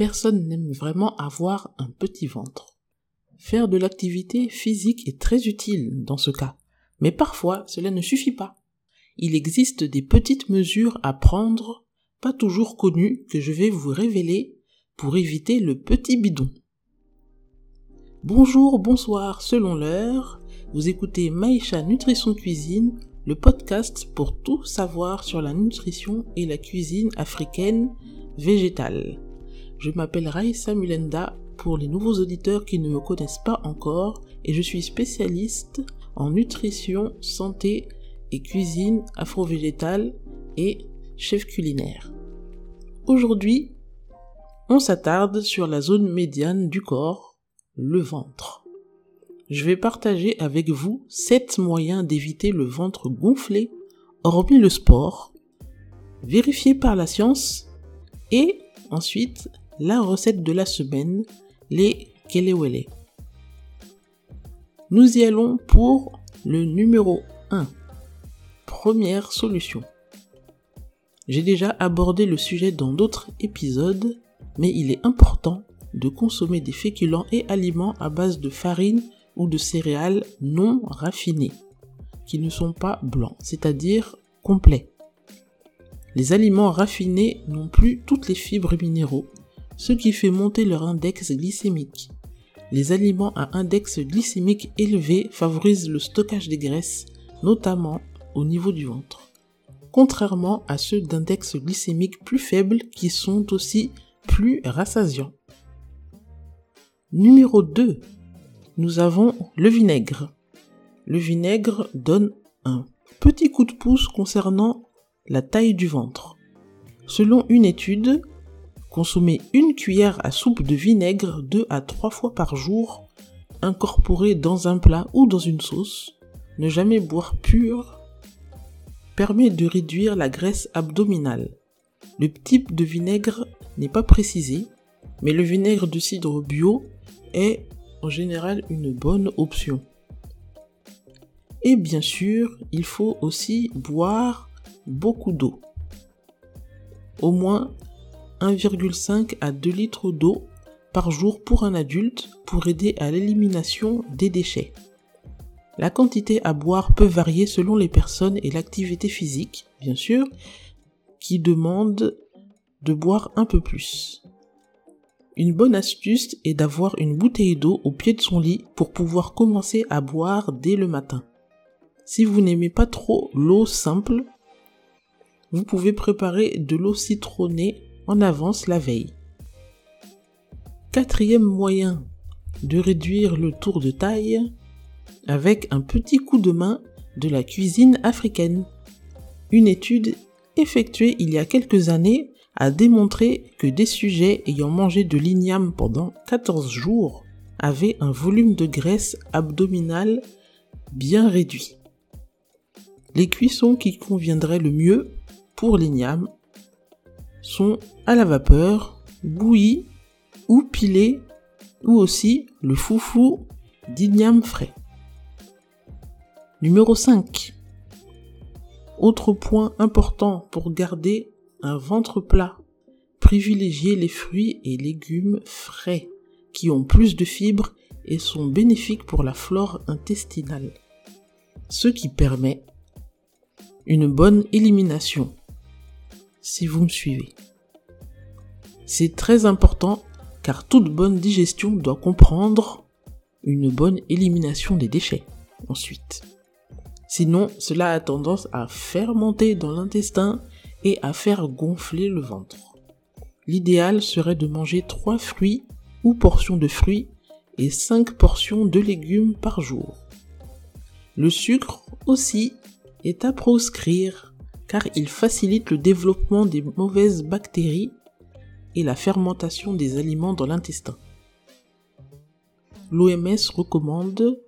Personne n'aime vraiment avoir un petit ventre. Faire de l'activité physique est très utile dans ce cas, mais parfois cela ne suffit pas. Il existe des petites mesures à prendre, pas toujours connues, que je vais vous révéler pour éviter le petit bidon. Bonjour, bonsoir, selon l'heure, vous écoutez Maïcha Nutrition Cuisine, le podcast pour tout savoir sur la nutrition et la cuisine africaine végétale. Je m'appelle Raïssa Mulenda pour les nouveaux auditeurs qui ne me connaissent pas encore et je suis spécialiste en nutrition, santé et cuisine afro-végétale et chef culinaire. Aujourd'hui, on s'attarde sur la zone médiane du corps, le ventre je vais partager avec vous 7 moyens d'éviter le ventre gonflé, hormis le sport, vérifié par la science, et ensuite la recette de la semaine, les kelewele. Nous y allons pour le numéro 1. Première solution. J'ai déjà abordé le sujet dans d'autres épisodes, mais il est important de consommer des féculents et aliments à base de farine ou de céréales non raffinées, qui ne sont pas blancs, c'est-à-dire complets. Les aliments raffinés n'ont plus toutes les fibres minéraux, ce qui fait monter leur index glycémique. Les aliments à index glycémique élevé favorisent le stockage des graisses, notamment au niveau du ventre. Contrairement à ceux d'index glycémique plus faibles qui sont aussi plus rassasiants. Numéro 2 nous avons le vinaigre. Le vinaigre donne un petit coup de pouce concernant la taille du ventre. Selon une étude, consommer une cuillère à soupe de vinaigre deux à trois fois par jour, incorporé dans un plat ou dans une sauce, ne jamais boire pur, permet de réduire la graisse abdominale. Le type de vinaigre n'est pas précisé, mais le vinaigre de cidre bio est en général une bonne option. Et bien sûr, il faut aussi boire beaucoup d'eau. Au moins 1,5 à 2 litres d'eau par jour pour un adulte pour aider à l'élimination des déchets. La quantité à boire peut varier selon les personnes et l'activité physique, bien sûr, qui demande de boire un peu plus. Une bonne astuce est d'avoir une bouteille d'eau au pied de son lit pour pouvoir commencer à boire dès le matin. Si vous n'aimez pas trop l'eau simple, vous pouvez préparer de l'eau citronnée avance la veille. Quatrième moyen de réduire le tour de taille avec un petit coup de main de la cuisine africaine. Une étude effectuée il y a quelques années a démontré que des sujets ayant mangé de l'igname pendant 14 jours avaient un volume de graisse abdominale bien réduit. Les cuissons qui conviendraient le mieux pour l'igname sont à la vapeur, bouillie ou pilée ou aussi le foufou d'igname frais. Numéro 5. Autre point important pour garder un ventre plat. Privilégiez les fruits et légumes frais qui ont plus de fibres et sont bénéfiques pour la flore intestinale. Ce qui permet une bonne élimination. Si vous me suivez. C'est très important car toute bonne digestion doit comprendre une bonne élimination des déchets ensuite. Sinon, cela a tendance à fermenter dans l'intestin et à faire gonfler le ventre. L'idéal serait de manger 3 fruits ou portions de fruits et 5 portions de légumes par jour. Le sucre aussi est à proscrire car il facilite le développement des mauvaises bactéries et la fermentation des aliments dans l'intestin. L'OMS recommande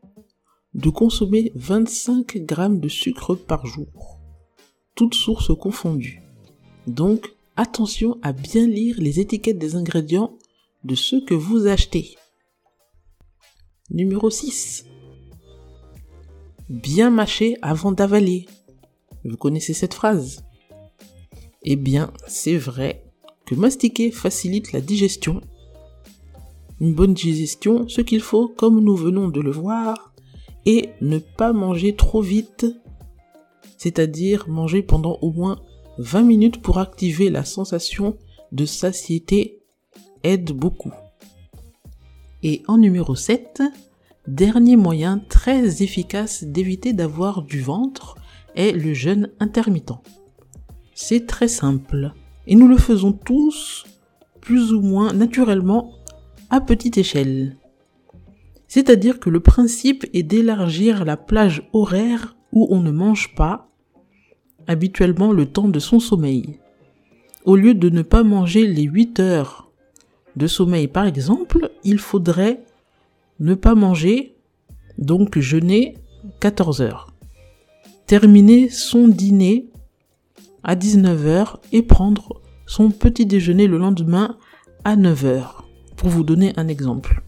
de consommer 25 g de sucre par jour, toutes sources confondues. Donc, attention à bien lire les étiquettes des ingrédients de ce que vous achetez. Numéro 6. Bien mâcher avant d'avaler. Vous connaissez cette phrase? Eh bien, c'est vrai que mastiquer facilite la digestion. Une bonne digestion, ce qu'il faut, comme nous venons de le voir, est ne pas manger trop vite, c'est-à-dire manger pendant au moins 20 minutes pour activer la sensation de satiété aide beaucoup. Et en numéro 7, dernier moyen très efficace d'éviter d'avoir du ventre est le jeûne intermittent. C'est très simple et nous le faisons tous plus ou moins naturellement à petite échelle. C'est-à-dire que le principe est d'élargir la plage horaire où on ne mange pas habituellement le temps de son sommeil. Au lieu de ne pas manger les 8 heures de sommeil par exemple, il faudrait ne pas manger, donc jeûner 14 heures. Terminer son dîner à 19h et prendre son petit déjeuner le lendemain à 9h, pour vous donner un exemple.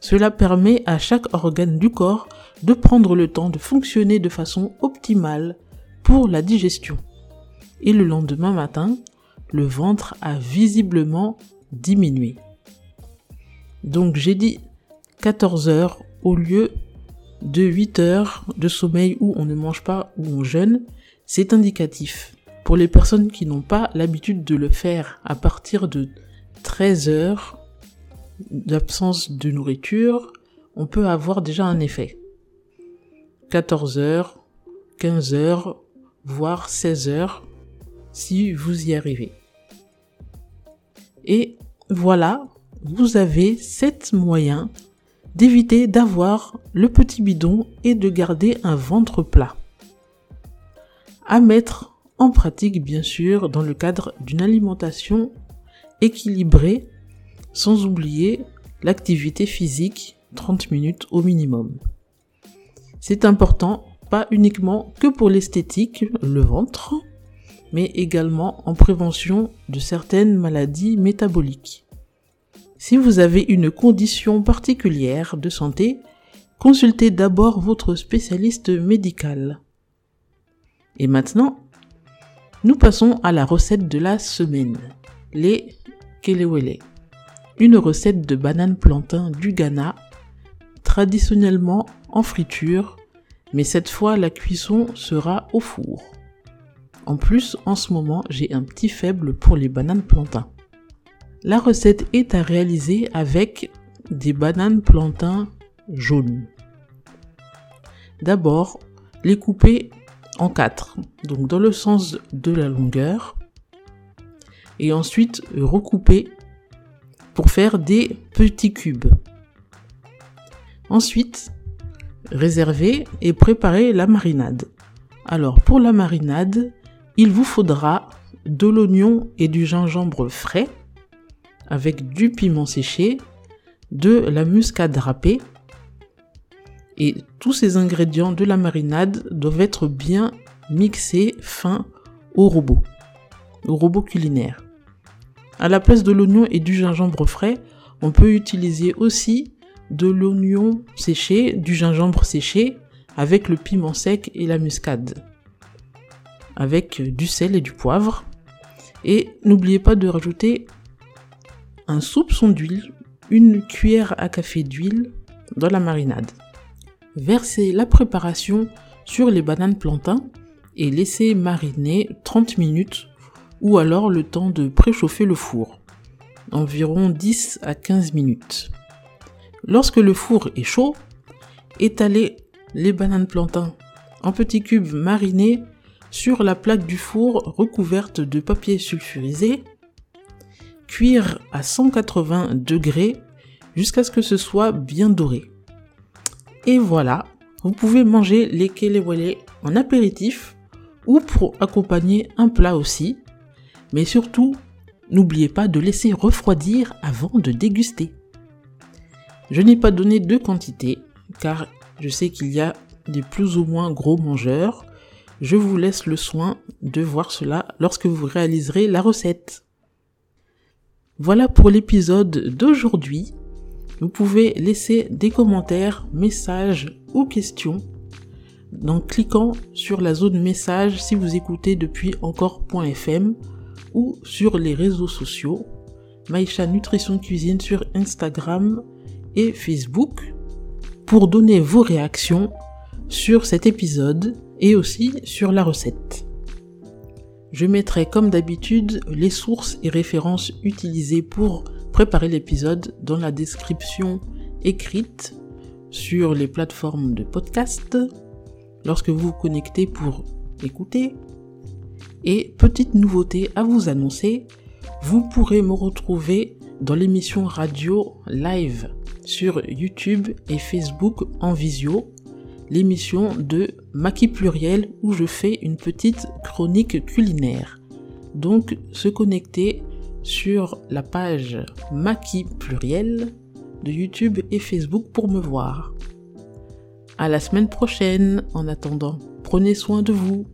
Cela permet à chaque organe du corps de prendre le temps de fonctionner de façon optimale pour la digestion. Et le lendemain matin, le ventre a visiblement diminué. Donc j'ai dit 14 heures au lieu de 8 heures de sommeil où on ne mange pas ou on jeûne. C'est indicatif. Pour les personnes qui n'ont pas l'habitude de le faire à partir de 13 heures d'absence de nourriture, on peut avoir déjà un effet. 14 heures, 15 heures, voire 16 heures, si vous y arrivez. Et voilà, vous avez 7 moyens d'éviter d'avoir le petit bidon et de garder un ventre plat. À mettre en pratique bien sûr dans le cadre d'une alimentation équilibrée sans oublier l'activité physique 30 minutes au minimum. C'est important pas uniquement que pour l'esthétique, le ventre, mais également en prévention de certaines maladies métaboliques. Si vous avez une condition particulière de santé, consultez d'abord votre spécialiste médical. Et maintenant, nous passons à la recette de la semaine, les kelewele. Une recette de banane plantain du Ghana, traditionnellement en friture, mais cette fois la cuisson sera au four. En plus, en ce moment, j'ai un petit faible pour les bananes plantains. La recette est à réaliser avec des bananes plantains jaunes. D'abord, les couper en quatre, donc dans le sens de la longueur, et ensuite recouper pour faire des petits cubes. Ensuite, réserver et préparer la marinade. Alors pour la marinade, il vous faudra de l'oignon et du gingembre frais avec du piment séché, de la muscade râpée et tous ces ingrédients de la marinade doivent être bien mixés fin au robot, au robot culinaire. À la place de l'oignon et du gingembre frais, on peut utiliser aussi de l'oignon séché, du gingembre séché avec le piment sec et la muscade avec du sel et du poivre. Et n'oubliez pas de rajouter un soupçon d'huile, une cuillère à café d'huile dans la marinade. Versez la préparation sur les bananes plantains et laissez mariner 30 minutes ou alors le temps de préchauffer le four, environ 10 à 15 minutes. Lorsque le four est chaud, étalez les bananes plantains en petits cubes marinés sur la plaque du four recouverte de papier sulfurisé, cuire à 180 degrés jusqu'à ce que ce soit bien doré. Et voilà, vous pouvez manger les kelewele en apéritif ou pour accompagner un plat aussi. Mais surtout, n'oubliez pas de laisser refroidir avant de déguster. Je n'ai pas donné de quantité car je sais qu'il y a des plus ou moins gros mangeurs je vous laisse le soin de voir cela lorsque vous réaliserez la recette. Voilà pour l'épisode d'aujourd'hui. Vous pouvez laisser des commentaires, messages ou questions en cliquant sur la zone message si vous écoutez depuis encore.fm ou sur les réseaux sociaux. Maïcha Nutrition Cuisine sur Instagram et Facebook pour donner vos réactions sur cet épisode et aussi sur la recette. Je mettrai comme d'habitude les sources et références utilisées pour préparer l'épisode dans la description écrite sur les plateformes de podcast lorsque vous vous connectez pour écouter. Et petite nouveauté à vous annoncer, vous pourrez me retrouver dans l'émission radio live sur YouTube et Facebook en visio, l'émission de Maki Pluriel où je fais une petite chronique culinaire. Donc se connecter sur la page Maki Pluriel de YouTube et Facebook pour me voir. À la semaine prochaine. En attendant, prenez soin de vous.